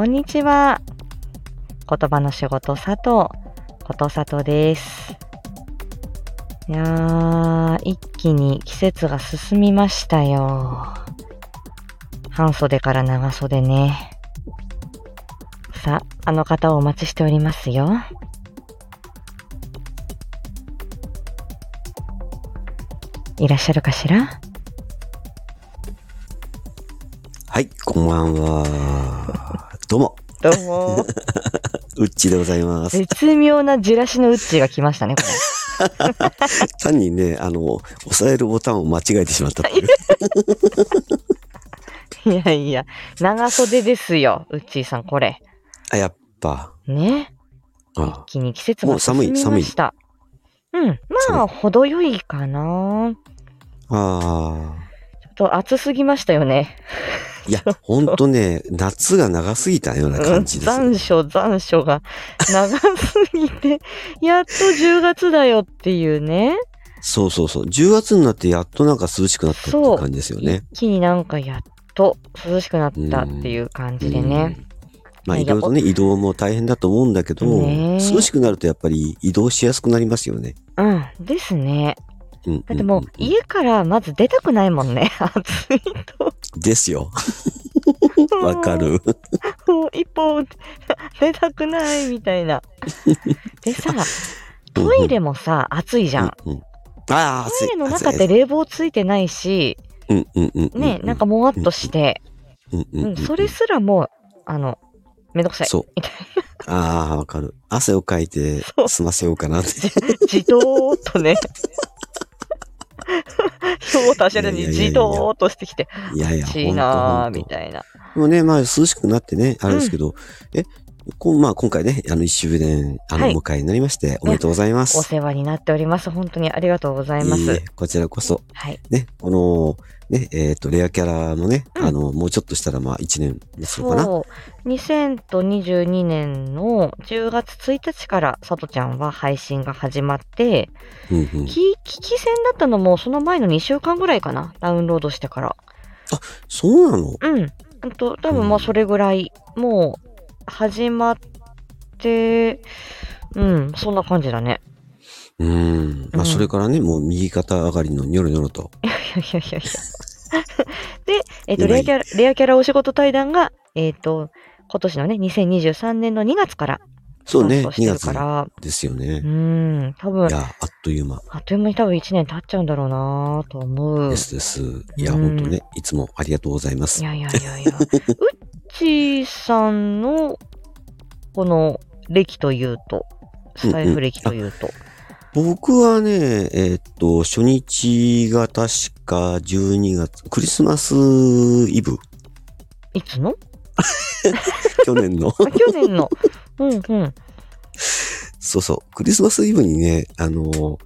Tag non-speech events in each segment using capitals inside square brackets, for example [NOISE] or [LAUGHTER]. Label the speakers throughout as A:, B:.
A: こんにちは。言葉の仕事佐藤、ことさとです。いやー、一気に季節が進みましたよ。半袖から長袖ね。さあ、あの方をお待ちしておりますよ。いらっしゃるかしら？
B: はい、こんばんは。どうも、
A: どうも。[LAUGHS]
B: うっちーでございます。
A: 絶妙なじらしのうっちーが来ましたね、こ [LAUGHS]
B: 単にね、あの、押さえるボタンを間違えてしまったっていう。
A: れ。[LAUGHS] いやいや、長袖ですよ、うっちーさん、これ。
B: あ、やっぱ。
A: ね。一
B: あ
A: 気に季節
B: もう寒い
A: が進みました。うん、まあ、
B: 寒い
A: 程よいかな。
B: あ
A: ち暑すぎましたよね。
B: ー。いや、ほんとね、夏が長すぎたような
A: うん
B: 感じですよ。
A: 残暑、残暑が長すぎて、[LAUGHS] やっと10月だよっていうね。
B: そうそうそう。10月になってやっとなんか涼しくなったっていう感じですよね。
A: 一気になんかやっと涼しくなったっていう感じでね。
B: うん。まあ、
A: い
B: ろいろとね、移動も大変だと思うんだけど、涼しくなるとやっぱり移動しやすくなりますよね。
A: うん、ですね。
B: うん。
A: だってもう、家からまず出たくないもんね。[LAUGHS] 暑いと。
B: ですよ。[LAUGHS] わかる。
A: もう一歩出たくないみたいな。[LAUGHS] でさ、トイレもさ、暑いじゃん。
B: うんうんああ、
A: トイレの中って冷房ついてないし、
B: うんうんうんうん。
A: ね、なんかもわっとして、
B: うんうんうん、
A: うん、それすらもう、あの、めんどくさい。
B: そう。ああ、わかる。汗をかいて済ませようかなって。
A: じとーっとね。そうと足らに
B: いやいやいやいや。
A: じとーっとしてきて、
B: いやいや、
A: 欲しいなーみたいな。
B: でもね、まあ涼しくなってね、あれですけど、え、こうまあ今回ね、あの一周年、あの、
A: はい
B: お迎えになりまして、おめでとうございます。
A: お世話になっております。本当にありがとうございま
B: いいえ
A: す。
B: こちらこそ、
A: はい。
B: ね、この、ね、えっ、と、レアキャラもね、
A: うん
B: あの、もうちょっとしたらまあ1年ですのかな。
A: そう。2022年の10月1日から、さとちゃんは配信が始まって、
B: うんうん。
A: き聞き戦だったのもその前の2週間ぐらいかな。ダウンロードしてから。
B: そうなの？
A: うん。うんと、多分もうそれぐらい、もう、始まって、うん、そんな感じだね。
B: うん。ま
A: うん
B: あそれからね、もう右肩上がりのニョロニョロと。
A: いやいやいやいや。で、えっ、と、
B: うまい
A: レアキャラ、レアキャラお仕事対談が、えっ、と、今年のね、2023年の2月から
B: そうね、2
A: スタートしてる
B: 月
A: から、
B: ですよ
A: う
B: ね。
A: ん、多分
B: い、や、あっという間
A: あっという間に多分1年経っちゃうんだろうなと思う。
B: ですです。いや、
A: うん
B: ほんとね、いつもありがとうございます
A: い。やいやいやいや。うっちーさんの、この、歴というと、スタイフ歴というと。
B: 僕はね、えーっと、初日が確か12月、クリスマスイブ
A: いつの？[LAUGHS]
B: 去年の。[LAUGHS]
A: あ去年の。うんうん。
B: そうそう、クリスマスイブにね、あの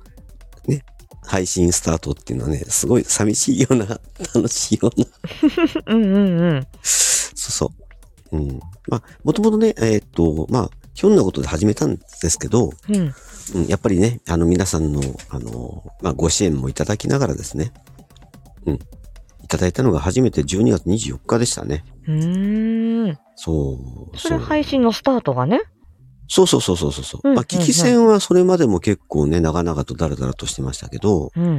B: ね、配信スタートっていうのはね、すごい寂しいような、楽しいような、[LAUGHS]
A: うんうんうん。
B: そうん。まあ、もともとね、えーっと、まあ、ひょんなことで始めたんですけど、
A: うん。
B: うん、やっぱりね、あの皆さんの、あの、まあ、ご支援もいただきながらですね、うん、いただいたのが初めて12月24日でしたね。
A: うーん。
B: そう。
A: それ配信のスタートがね。
B: そうそうそうそうそうそう。
A: うん
B: まあ、聞き戦はそれまでも結構ね、長々とダラダラとしてましたけど、
A: うんうんう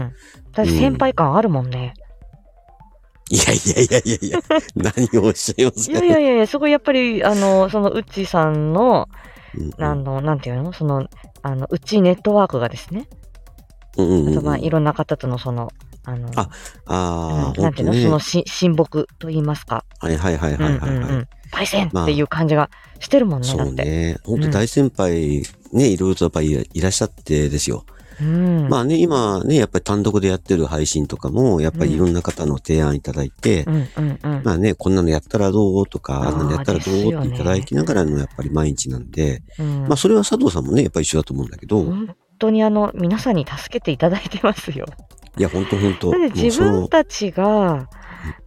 A: ん。私先輩感あるもんね。
B: いやいやいやいやいや、何をおっしゃいます
A: いやいやいやいや、すごいやっぱり、あの、そのうっちーさんの、
B: うん
A: あの、なんていうの？その、あの、うちネットワークがですね。
B: うんうんうんうん。
A: あとまあ、いろんな方とのその、あの、
B: あああ、
A: うんなんていうの、
B: ね。
A: そのし親睦と言いますか。
B: はいはいはいはいはい、はい
A: うんうんうん。パイセンっていう感じがしてるもんね、だ
B: そう。ね。本当大先輩、ね、いろいろとやっぱりいらっしゃってですよ。
A: うん。
B: まあね、今ね、やっぱり単独でやってる配信とかも、やっぱりいろんな方の提案いただいて。まあね、こんなのやったらどうとか、
A: あ
B: んなのやったらどうっていただきながらのやっぱり毎日なんで、
A: うん
B: まあそれは佐藤さんもね、やっぱり一緒だと思うんだけど、
A: 本当にあの、皆さんに助けていただいてますよ。
B: いや、本当本当
A: 自分たちが、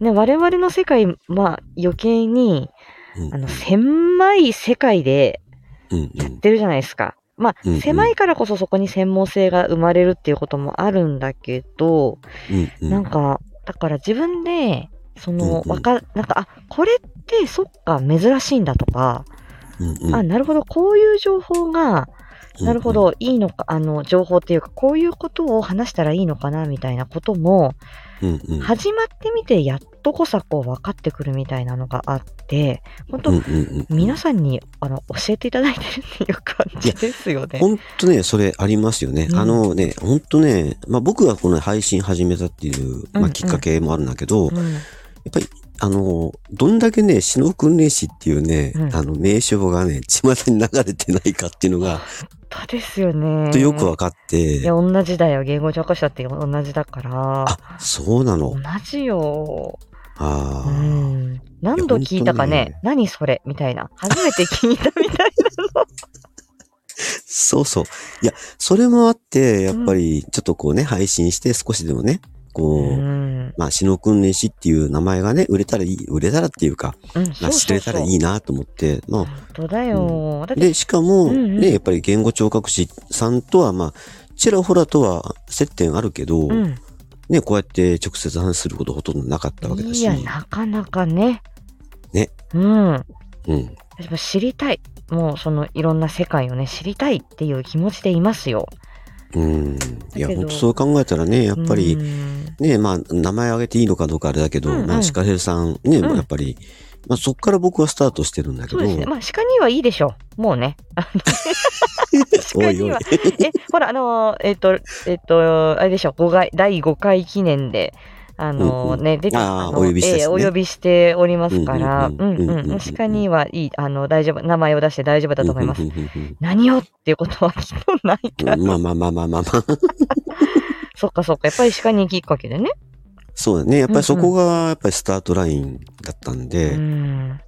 A: ね、我々の世界、まあ余計に、
B: うん
A: あの、狭い世界でやってるじゃないですか。まあ、
B: うんうん
A: 狭いからこそそこに専門性が生まれるっていうこともあるんだけど、
B: うんうん
A: なんか、だから自分でその、
B: うんうん
A: わか、なんか、あ、これって、そっか、珍しいんだとか、
B: うんうん
A: あ、なるほど、こういう情報が、なるほ。ど、いいのか、あの、情報っていうか、こういうことを話したらいいのかな、みたいなことも。始まってみて、やっとこさこう分かってくるみたいなのがあって、本当、
B: うんうんうん。
A: 皆さんに、あの、教えていただいてるっていう感じですよね。
B: ほんとね、それありますよね。
A: うん
B: あのね、ほんとね、まあ僕がこの配信始めたっていう、
A: うん
B: まあきっかけもあるんだけど、や
A: うん
B: っぱり、あの、どんだけね、死の訓練士っていうね、
A: うん
B: あの、名称がね、巷に流れてないかっていうのが、
A: 本当ですよね。
B: とよくわかって、
A: いや、同じだよ。言語聴覚者って同じだから。
B: あ、そうなの
A: 同。じよ。う
B: ああ、
A: ん。何度聞いたかね
B: ね
A: 何それみたいな。初めて聞いたみたい
B: そうそう。いや、それもあって、やっぱり、ちょっとこうね、配信して少しでもね、こう、
A: な。うん。
B: まあ、死の訓練士っていう名前がね、売れたらいい、売れたらっていうか、
A: うん、
B: まあ、知れたらいいなと思って、まあ、
A: 本当だよ。だって、
B: で、しかも、
A: うんうん
B: ね、やっぱり言語聴覚士さんとは、まあ、ちらほらとは接点あるけど、
A: うん。
B: ね、こうやって直接話することほとんどなかったわけだし。
A: いや、なかなかね。
B: ね。
A: うん。
B: うん。
A: 私も知りたい。もう、その、いろんな世界をね、知りたいっていう気持ちでいますよ。
B: うん。いや、本当そう考えたらね、やっぱり、
A: うん
B: ね、まあ、名前挙げていいのかどうかあれだけど、
A: うんうん
B: まあ、シカヘルさんね、
A: うん
B: やっぱり、まあ、そっから僕はスタートしてるんだけど、
A: そうですね。まあ、鹿にはいいでしょう。もうね。あ [LAUGHS] の
B: おいおい
A: 鹿には。え、ほら、あのーえっ、と、えっ、と、あれでしょ、5回、第5回記念で、あのね、出て、の
B: あーお呼びしたしね
A: えーお呼びしておりますから、
B: う
A: うんん
B: うん。
A: 鹿にはいい、あの、大丈夫、名前を出して大丈夫だと思います。何をっていうことはきっとないから。
B: うんまあまあまあまあまあまあ。[LAUGHS]
A: そっかそっか。やっぱり鹿にきっかけでね。
B: そうだね。やっぱりそこが、やっぱりスタートラインだったんで、
A: う
B: やっ
A: ん。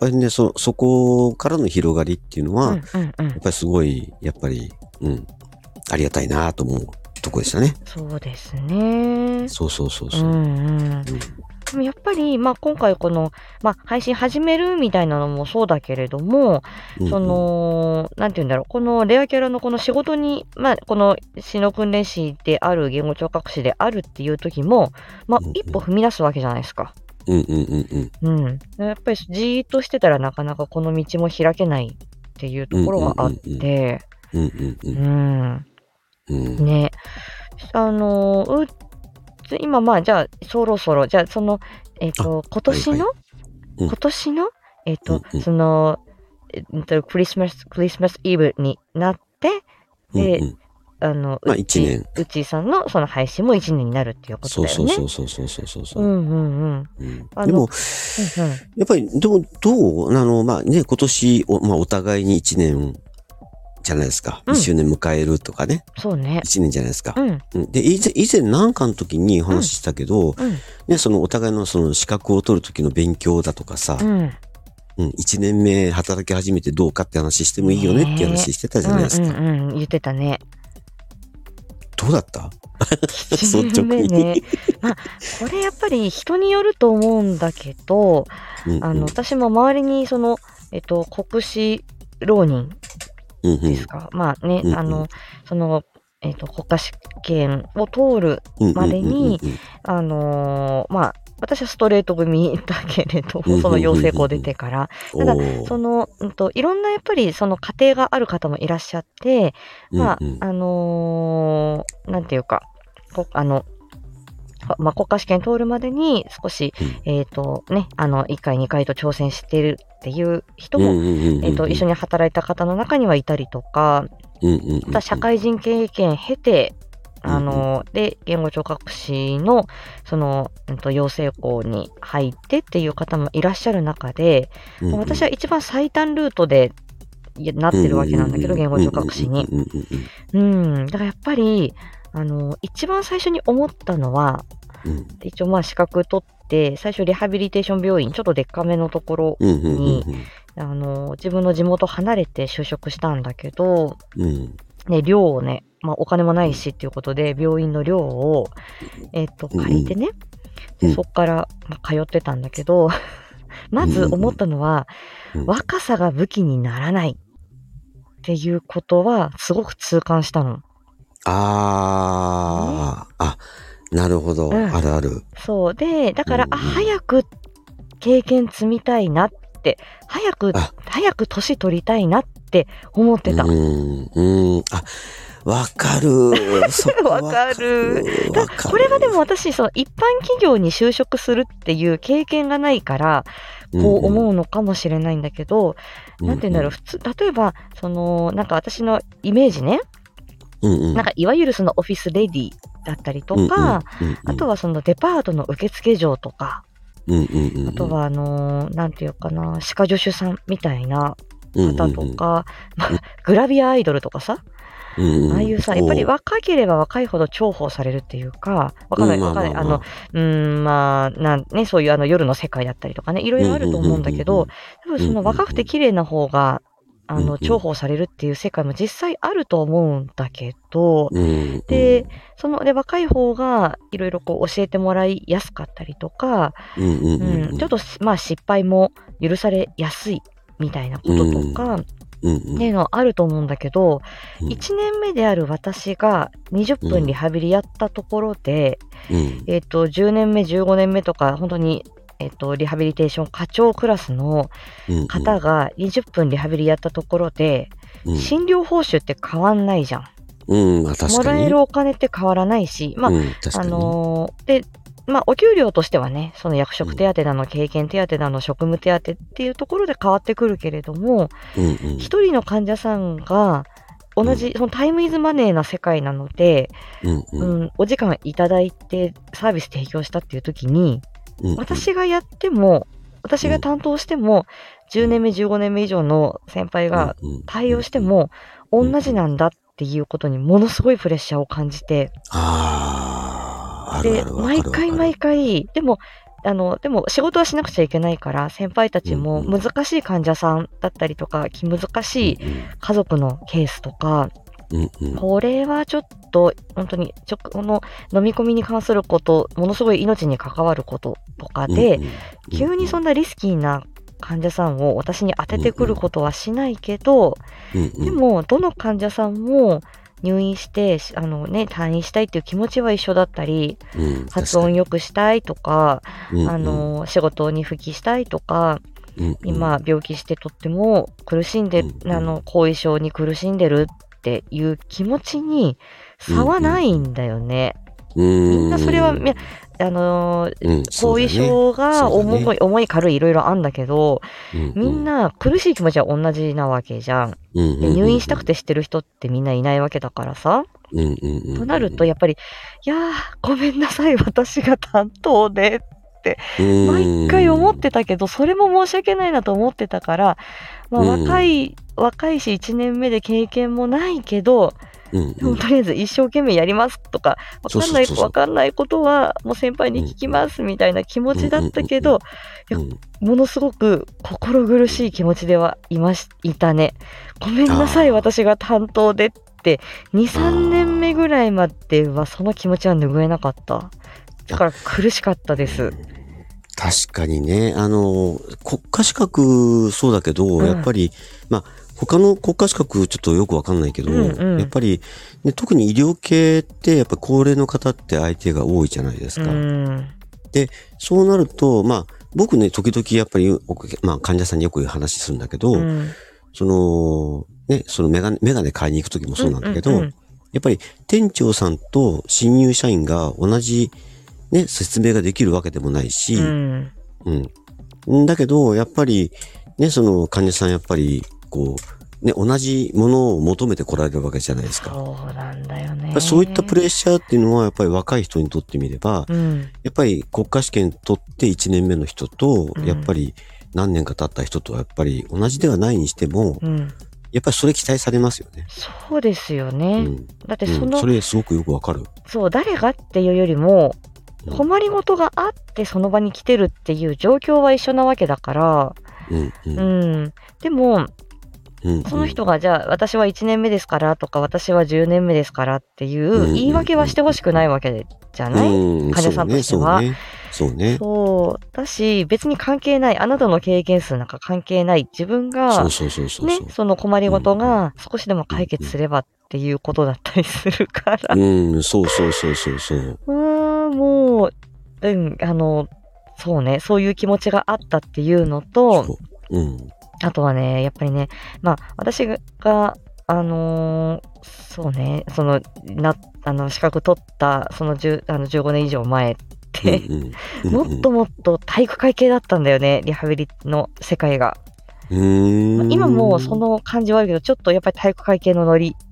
B: ぱりね、そ、そこからの広がりっていうのは、
A: うん
B: やっ。ぱりすごい、やっぱり、うん、ありがたいなと思うとこでしたね。
A: そうですね。
B: そうそうそうそうう。
A: んうん。
B: うん
A: でもやっぱり、まあ、今回この、まあ、配信始めるみたいなのもそうだけれども、
B: うん
A: そ、の、なんて言うんだろう、このレアキャラのこの仕事に、まあ、この死の訓練士である、言語聴覚士であるっていう時も、まあ
B: うんうん、
A: 一歩踏み出すわけじゃないですか。
B: うんうんうんうん。
A: うん。やっぱりじーっとしてたらなかなかこの道も開けないっていうところがあって、
B: うんうんう。
A: うんん。
B: うん。
A: ね。あの、う今まあ、じゃあ、そろそろ、じゃあ、その、えっ、と、今年の、
B: はいうん。
A: 今年の、えっ、と、
B: うんうん。
A: その、えっと、クリスマス、クリスマスイブになって、で
B: うんうん。
A: あの、
B: まあ
A: うち
B: 一年。
A: うちさんのその配信も1年になるっていうこと
B: そう
A: だよね。
B: そうそうそうそうそうそう。う。
A: んうんうん。
B: うん。でも、
A: うんうん。
B: やっぱり、でも、どう？あの、まあね、今年、おまあ、お互いに1年じゃないですか。
A: うん
B: 1周年迎えるとかね。
A: そうね。
B: 1年じゃないですか
A: う。ん。
B: うんで、以前、以前何かの時に話したけど、
A: うん。
B: ね、そのお互いのその資格を取る時の勉強だとかさ、
A: うん。
B: うん、1年目働き始めてどうかって話してもいいよねって話してたじゃないですか。
A: うんうんうん。言ってたね。
B: どうだった？[LAUGHS] 率
A: 1
B: 直に
A: ね。まあ、これやっぱり人によると思うんだけど、
B: うんうん
A: あの、私も周りに、その、えっと、国試浪人
B: うんうん。
A: ですか。まあね、
B: うんうん。
A: あの、その、えっと、国家試験を通る、
B: うんうん
A: までに
B: うんうん。
A: あのーまあ、私はストレート組だけれどその養成校出てから、ただその、うんと、いろんなやっぱりその家庭がある方もいらっしゃって、まあ
B: うんうん、
A: あのーなんていうか、こあの、まあ、国家試験通るまでに少し、
B: うん
A: えっ、と、ね、あの、1回、2回と挑戦しているっていう人も、えっ、と、一緒
B: に、
A: に働いた方の中にはいたりとか、た社会人経験経て、
B: うん
A: あの、で、言語聴覚士の、その、うんと、養成校に入ってっていう方もいらっしゃる中で、私は一番最短ルートでなってるわけなんだけど、言語聴覚士に。
B: うん。
A: だからやっぱり、あの、一番最初に思ったのは、
B: うん。
A: 一応まあ資格取って、最初リハビリテーション病院、ちょっとでっかめのところ、
B: うんうんうん
A: あの、自分の地元離れて就職したんだけど、
B: うん。うん
A: ね、寮をね、まあお金もないしっていうことで、病院の寮を、えっ、と、借りてね、
B: うん。
A: でそっから、まあ、通ってたんだけど、[LAUGHS] まず思ったのは、
B: うん。
A: 若さが武器にならないっていうことは、すごく痛感したの。
B: ああ、あ、なるほど、
A: うん。
B: あるある。
A: そう。で、だから、あ、
B: うんうん。
A: 早く経験積みたいなって、早く
B: あ、
A: 早く年取りたいなって思ってた。
B: うーん、うーん、あ、[LAUGHS] わかる。
A: わかる。だ
B: わかる。
A: これはでも私、その一般企業に就職するっていう経験がないから、こう思うのかもしれないんだけど、なんて言うんだろう、普通、例えば、その、なんか私のイメージね、
B: うんうん。
A: なんかいわゆるそのオフィスレディだったりとか、あと
B: は、
A: はそのデパートの受付嬢とか、
B: うんうんうん、
A: あとはあのーなんていうかな、歯科助手さんみたいな
B: うんうん
A: 方とか、まあグラビアアイドルとかさ、
B: うんうん、
A: ああいうさ、やっぱり若ければ若いほど重宝されるっていうか、わかんない、
B: うん
A: わかんない、
B: まあ
A: の、うーん、まあ、なんね、そういうあの夜の世界だったりとかね、いろいろあると思うんだけど、多分その若くて綺麗な方が、あの、重宝されるっていう世界も実際あると思うんだけど、で、その、で、若い方がいろいろこう教えてもらいやすかったりとか、
B: うん
A: ちょっと、まあ失敗も許されやすいみたいなこととか、っていうのはあると思うんだけど、
B: うん。
A: 1年目である私が20分リハビリやったところで、
B: うん、
A: えっ、と、10年目、15年目とか、本当に、えっ、と、リハビリテーション課長クラスの
B: うん、
A: 方が20分リハビリやったところで、
B: うん、
A: 診療報酬って変わんないじゃん。
B: うん、まあ確
A: も
B: からに。
A: えるお金って変わらないし、まあ、
B: うん、
A: あ
B: に。
A: のーで、まあ、お給料としてはね、その役職手当だの、経験手当だの、職務手当っていうところで変わってくるけれども、
B: うんうん、
A: 一人の患者さんが、同じ、そのタイムイズマネーな世界なので、
B: うんう
A: うんん、お時間いただいてサービス提供したっていう時に、
B: うん、
A: 私がやっても、私が担当しても、10年目、15年目以上の先輩が対応して、も、
B: うん
A: 同じなんだっていうことにものすごいプレッシャーを感じて、
B: あ
A: で、毎回毎回、でも、あの、でも仕事はしなくちゃいけないから、先輩たちも
B: うんうん
A: 難しい患者さんだったりとか、気難しい家族のケースとか、
B: うんうん。うん
A: これはちょっと、本当に、ちょ、この飲み込みに関すること、ものすごい命に関わることとかで、
B: うんうん。
A: 急にそんなリスキーな患者さんを私に当ててくることはしないけど、
B: うんうん。
A: でも、どの患者さんも入院して、しあのね、退院したいっていう気持ちは一緒だったり、
B: うん
A: 発音良くしたいとか、
B: うんうん。
A: あの、仕事に復帰したいとか、
B: うんうん。
A: 今病気してとっても苦しんで、
B: うんうん。
A: あの、後遺症に苦しんでるっていう気持ちに差はないんだよね。み
B: み
A: んなそれは、あのー
B: うん、
A: 後遺症が
B: そうだね
A: 重い、重い軽いいろいろあんだけど、みん
B: な、
A: な苦しい気持ちは同じなわけじゃん。
B: うん
A: で入院したくて知ってる人ってみんないないわけだからさ。
B: うんうんうんうん、
A: となると、やっぱり、いやー、ごめんなさい、私が担当で。毎回思ってたけど、それも申し訳ないなと思ってたから、まあ、
B: うん
A: 若い、若いし1年目で経験もないけど、
B: うんうん、
A: とりあえず一生懸命やりますとか、わかんない、かんないことはもう先輩に聞きますみたいな気持ちだったけど、
B: うんうん
A: ものすごく心苦しい気持ちではいまし、いたね。ごめんなさい、私が担当でって、2、3年目ぐらいまではその気持ちは拭えなかった。だから苦しかったです。
B: 確かにね、あの、国家資格そうだけど、
A: うん。
B: やっぱり、まあ、他の国家資格ちょっとよくわかんないけど、
A: うんうん
B: やっぱり、ね、特に医療系ってやっぱ高齢の方って相手が多いじゃないです
A: う
B: か。
A: ん。
B: そうなると、まあ、僕ね、時々やっぱり、おまあ、患者さんによく話するんだけど、
A: うん
B: その、ね、そのメガネ、メガネ買いに行く時もそうなんだけど、やっぱり店長さんと新入社員が同じ、ね、説明ができるわけでもないし、
A: うん。
B: うん。だけど、やっぱり、ね、その患者さんやっぱり、こう、ね、同じものを求めてこられるわけじゃないですか。
A: そうなんだよね。
B: そういったプレッシャーっていうのは、やっぱり若い人にとってみれば、
A: うん。
B: やっぱり国家試験取って1年目の人と
A: うん、
B: やっぱり何年か経った人とはやっぱり同じではないにしても、
A: うん。
B: やっぱりそれ期待されますよね。
A: そうですよ
B: う
A: ね。
B: ん。
A: だって
B: うん、
A: その
B: そ、れすごくよくわかる。
A: そう、誰がっていうよりも、
B: うん
A: 困りごとがあってその場に来てるっていう状況は一緒なわけだから、
B: うん、う、
A: うんん。でも、
B: うん。
A: その人が、じゃあ、私は1年目ですからとか、私は10年目ですからっていう言い訳はしてほしくないわけじゃない、
B: うん、
A: 患者さんとしては
B: そうね。そう。
A: だし、別に関係ない。あなたの経験数なんか関係ない。自分がね
B: そ
A: の困りごとが少しでも解決すればっていうことだったりするから。
B: うん、そうそうそうそうそう。
A: うーん、もう、うん、あの、そうね、そういう気持ちがあったっていうのと、
B: そう。うん。
A: あとはね、やっぱりね、まあ、私が、あのーそうね、その、な、あの、資格取った、その10あの15年以上前って、もっともっと体育会系だったんだよね、リハビリの世界が。
B: うん、うーん。
A: 今もその感じはあるけど、ちょっとやっぱり体育会系のノリ
B: あ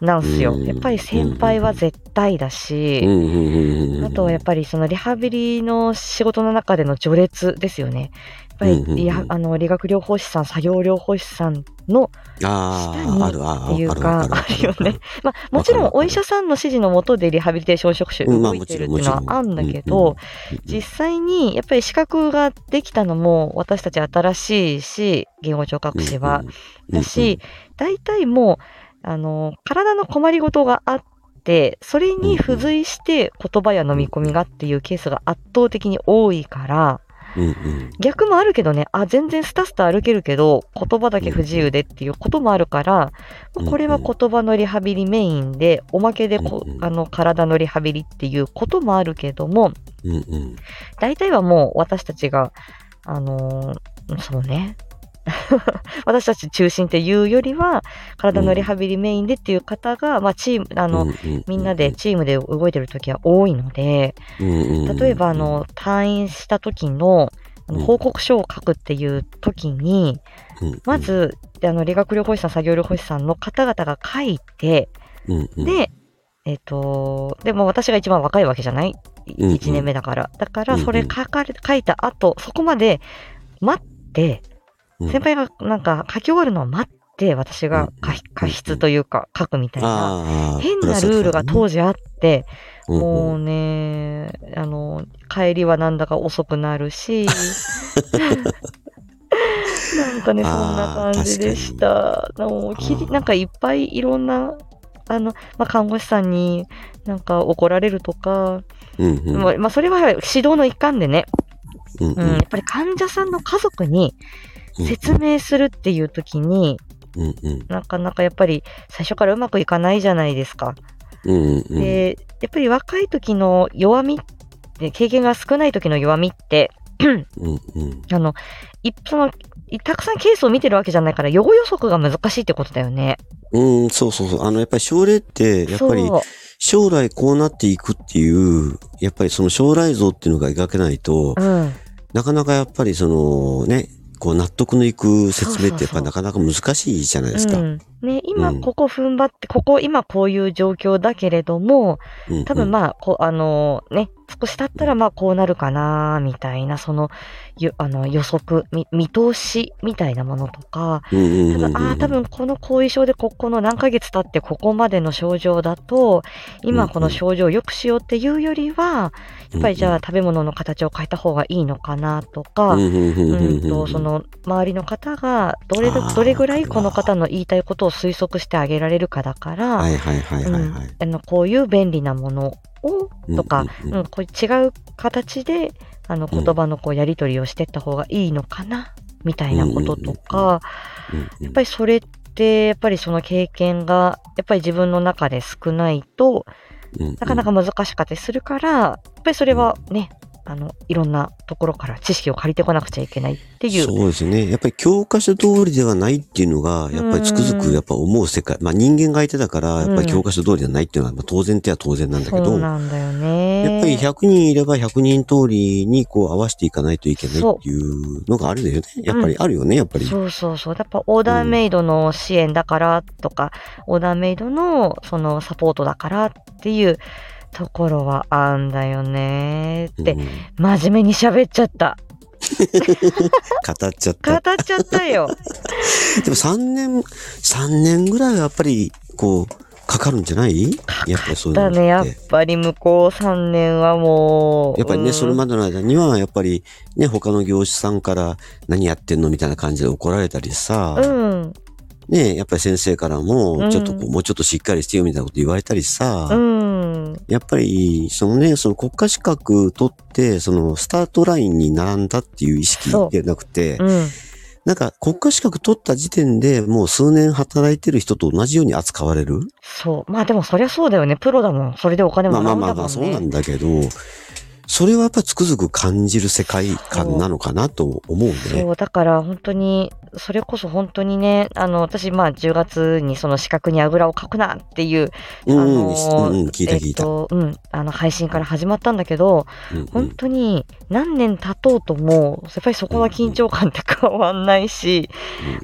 A: なんすよ
B: う。ん
A: やっぱり先輩は絶対だ
B: うん
A: し、あとはやっぱりそのリハビリの仕事の中での序列ですよね。やっぱりあの理学療法士さん、作業療法士さんの
B: あ
A: 下にっていうか、あるよね。。まあ、もちろんお医者さんの指示のもとでリハビリテーション職種動いてるっていうのはあるんだけど、実際にやっぱり資格ができたのも私たち新しいし、言語聴覚士は。、だし、大体もう、あの、体の困りごとがあって、それに付随して言葉や飲み込みがっていうケースが圧倒的に多いから、
B: うんうん。
A: 逆もあるけどね、あ、全然スタスタ歩けるけど、言葉だけ不自由でっていうこともあるから、
B: うん
A: これは言葉のリハビリメインで、おまけでこ
B: うんうん。
A: あの体のリハビリっていうこともあるけども、
B: うんうん。
A: 大体はもう私たちが、あのーそうね。[LAUGHS] 私たち中心っていうよりは、体のリハビリメインでっていう方が、まあチーム、あの、みんなで、チームで動いてる時は多いので、例えば、あ、の、退院した時の、あの
B: うん。
A: 報告書を書くっていう時に、ま、ず、であの、理学療法士さん、作業療法士さんの方々が書いて、
B: うんうん、
A: で、えっ、と、でも私が一番若いわけじゃない？
B: うんうん
A: ?1 年目だから。だから、それ書かれ、書いた後、そこまで待って、
B: うん
A: 先輩がなんか書き終わるのを待って、私が
B: うん
A: 過過失というか書くみたいな。変なルールが当時あって、もうね、あの、帰りはなんだか遅くなるし、[LAUGHS] なんかね、そんな感じでした。なんかいっぱいいろんな、あの、まあ、看護師さんになんか怒られるとか、
B: うんうん。
A: まあ、まあそれは指導の一環でね、
B: うん
A: うん、やっぱり患者さんの家族に
B: うん
A: 説明するっていう時に、
B: うんうん
A: なかなかやっぱり最初からうまくいかないじゃないですか。
B: うんうんうん
A: で、やっぱり若い時の弱み経験が少ない時の弱みって、
B: うんうん
A: あの、いその、いたくさんケースを見てるわけじゃないから、予後予測が難しいってことだよね。
B: うん、そうそうそう。あの、やっぱり症例って、やっぱり将来こうなっていくっていう、やっぱりその将来像っていうのが描けないと、
A: うん。
B: なかなかやっぱりそのね、こう納得のいく説明ってやっぱなかなか難しいじゃないですか。
A: うん、ね、今
B: うん。
A: ここ踏ん張って、ここ今こういう状況だけれども、多分まあ、こう、あのね、少し経ったらまあこうなるかな、みたいな、その、ゆあの予測、み見通しみたいなものとか、
B: うんうんうん
A: 多
B: うん。
A: 分、ああ、多分この後遺症でここの何ヶ月経ってここまでの症状だと、今この症状を良くしようっていうよりは、やっぱりじゃあ食べ物の形を変えた方がいいのかなとか、
B: うん
A: と、その、周りの方が、どれどれぐらいこの方の言いたいことを推測してあげられるかだから、こういう便利なものを、とか、
B: うん
A: こう違う形で、あの、言葉のこうやり取りをしていった方がいいのかな、みたいなこととか、やっぱりそれって、やっぱりその経験が、やっぱり自分の中で少ないと、なかなか難しかったりするから、やっぱりそれはね、あの、いろんなところから知識を借りてこなくちゃいけないっていう。
B: そうですね。やっぱり教科書通りではないっていうのが、やっぱりつくづくやっぱ思う世界。まあ人間が相手だから、やっぱり教科書通りではないっていうのはまあ当然っては当然なんだけ
A: そう
B: ど、
A: なんだよね。
B: やっぱり100人いれば100人通りにこう合わせていかないといけないっていうのがあるんだよね。やっぱりあるよね、やっぱり。
A: そうそうそう。やっぱオーダーメイドの支援だからとか、オーダーメイドのそのサポートだからっていうところはあんだよねって、
B: うん
A: 真面目に喋っちゃった。[LAUGHS]
B: 語っちゃった。
A: 語っちゃったよ。
B: でも3年、3年ぐらいはやっぱり、こう、かかるんじゃない？やっぱりそういう。
A: だね、やっぱり向こう3年はもう。
B: やっぱりね、
A: うん
B: それまでの間には、やっぱりね、他の業種さんから何やってんのみたいな感じで怒られたりさ、
A: うん。
B: ね、やっぱり先生から
A: う
B: も、
A: ん
B: ちょっとこう、もうちょっとしっかりしてよみたいなこと言われたりさ、
A: うん。
B: やっぱり、そのね、その国家資格取って、そのスタートラインに並んだっていう意識
A: そう
B: でなくて、
A: うん。
B: なんか国家資格取った時点でもう数年働いてる人と同じように扱われる？
A: そう。まあでもそりゃそうだよね。プロだもん。それでお金も
B: まあまあ
A: らうんだもんね。
B: まあまあ、そうなんだけど、それはやっぱりつくづく感じる世界観なのかなと思うね。
A: そう、だから本当に、それこそ本当にね、あの、私、まあ、10月にその資格にあぐらをかくなっていう、
B: うん、
A: あ
B: うん、
A: のー
B: うん、聞いた聞いた。
A: えっと、うん、あの、配信から始まったんだけど、
B: うんうん
A: 本当に何年経とうとも、やっぱりそこの緊張感って変わんないし、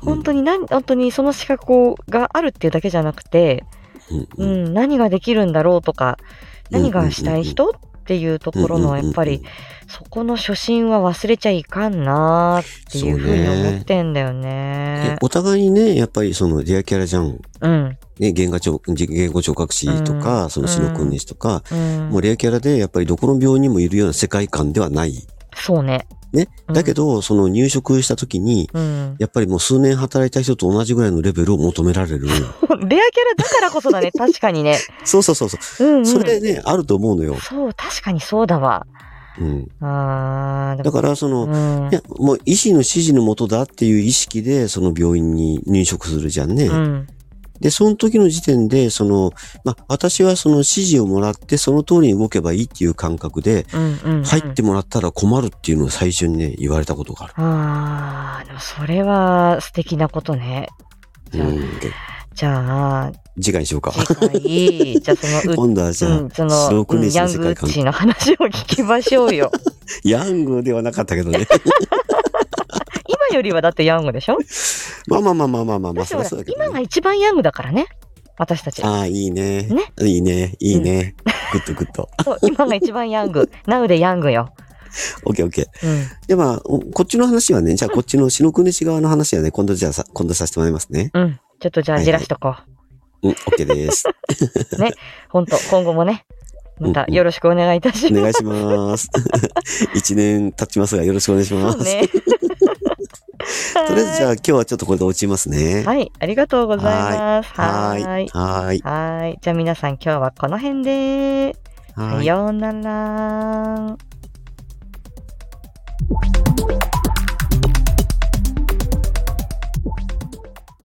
A: 本当に何、本当にその資格があるっていうだけじゃなくて、
B: うんうん
A: うん、何ができるんだろうとか、何がしたい人っていうところの、やっぱり、そこの初心は忘れちゃいかんなーっていうふうに思ってんだよ
B: え
A: ね。
B: お互いにね、やっぱりそのレアキャラじゃん。
A: うん。
B: ね、言語聴言語聴覚士とか、
A: うん
B: その死の訓練士とか、
A: うん
B: もうレアキャラでやっぱりどこの病院にもいるような世界観ではない。
A: そうね。
B: ね。
A: うん
B: だけど、その入職した時に、
A: うん。
B: やっぱりもう数年働いた人と同じぐらいのレベルを求められる。[LAUGHS]
A: レアキャラだからこそだね、[LAUGHS] 確かにね。
B: そうそうそうそう。
A: うん、うん。
B: それね、あると思うのよ。
A: そう、確かにそうだわ。
B: うん。
A: あー、
B: だから、その、
A: うん
B: いや、もう医師の指示のもとだっていう意識で、その病院に入職するじゃんね。
A: うん。
B: で、その時の時点で、その、まあ、私はその指示をもらって、その通りに動けばいいっていう感覚で。入ってもらったら困るっていうのを最初にね、言われたことがある。
A: あー、でもそれは素敵なことね。じゃあ
B: うん。
A: じゃあ、
B: 次回にしようか。
A: 次回、じゃあその、[LAUGHS] う
B: 今度はじゃあ、
A: うん、その、うんヤングッチの話を聞きましょうよ。[LAUGHS]
B: ヤングではなかったけどね。
A: 今よりはだってヤングでしょ？
B: まあまあまあまあまあまあ、まあ、そりゃ
A: だってほら
B: そうだけどね。
A: 今が一番ヤングだからね。私たち。
B: ああ、いいね。
A: ね
B: いいね。いいね。 Good good。[LAUGHS]
A: そう、今が一番ヤング。ナウでヤングよ。
B: オッケーオッケー。
A: うん。
B: で、まあ、おこっちの話はね、じゃあこっちの篠国市側の話はね、今度じゃあさ、今度させてもらいますね。
A: うん。ちょっとじゃあじらしとこう。
B: うん、オッケーです。
A: ほんと、今後もね、またよろしくお願いいたしま
B: お願いします。[LAUGHS] 一年経ちますが、よろしくお願いし
A: す。
B: ます。
A: ね。
B: とりあえずじゃあ今日はちょっとこれで落ちますね。
A: はい、ありがとうございます。は
B: い。
A: はい。
B: はい
A: はい。じゃあ皆さん今日はこの辺で、さようなら。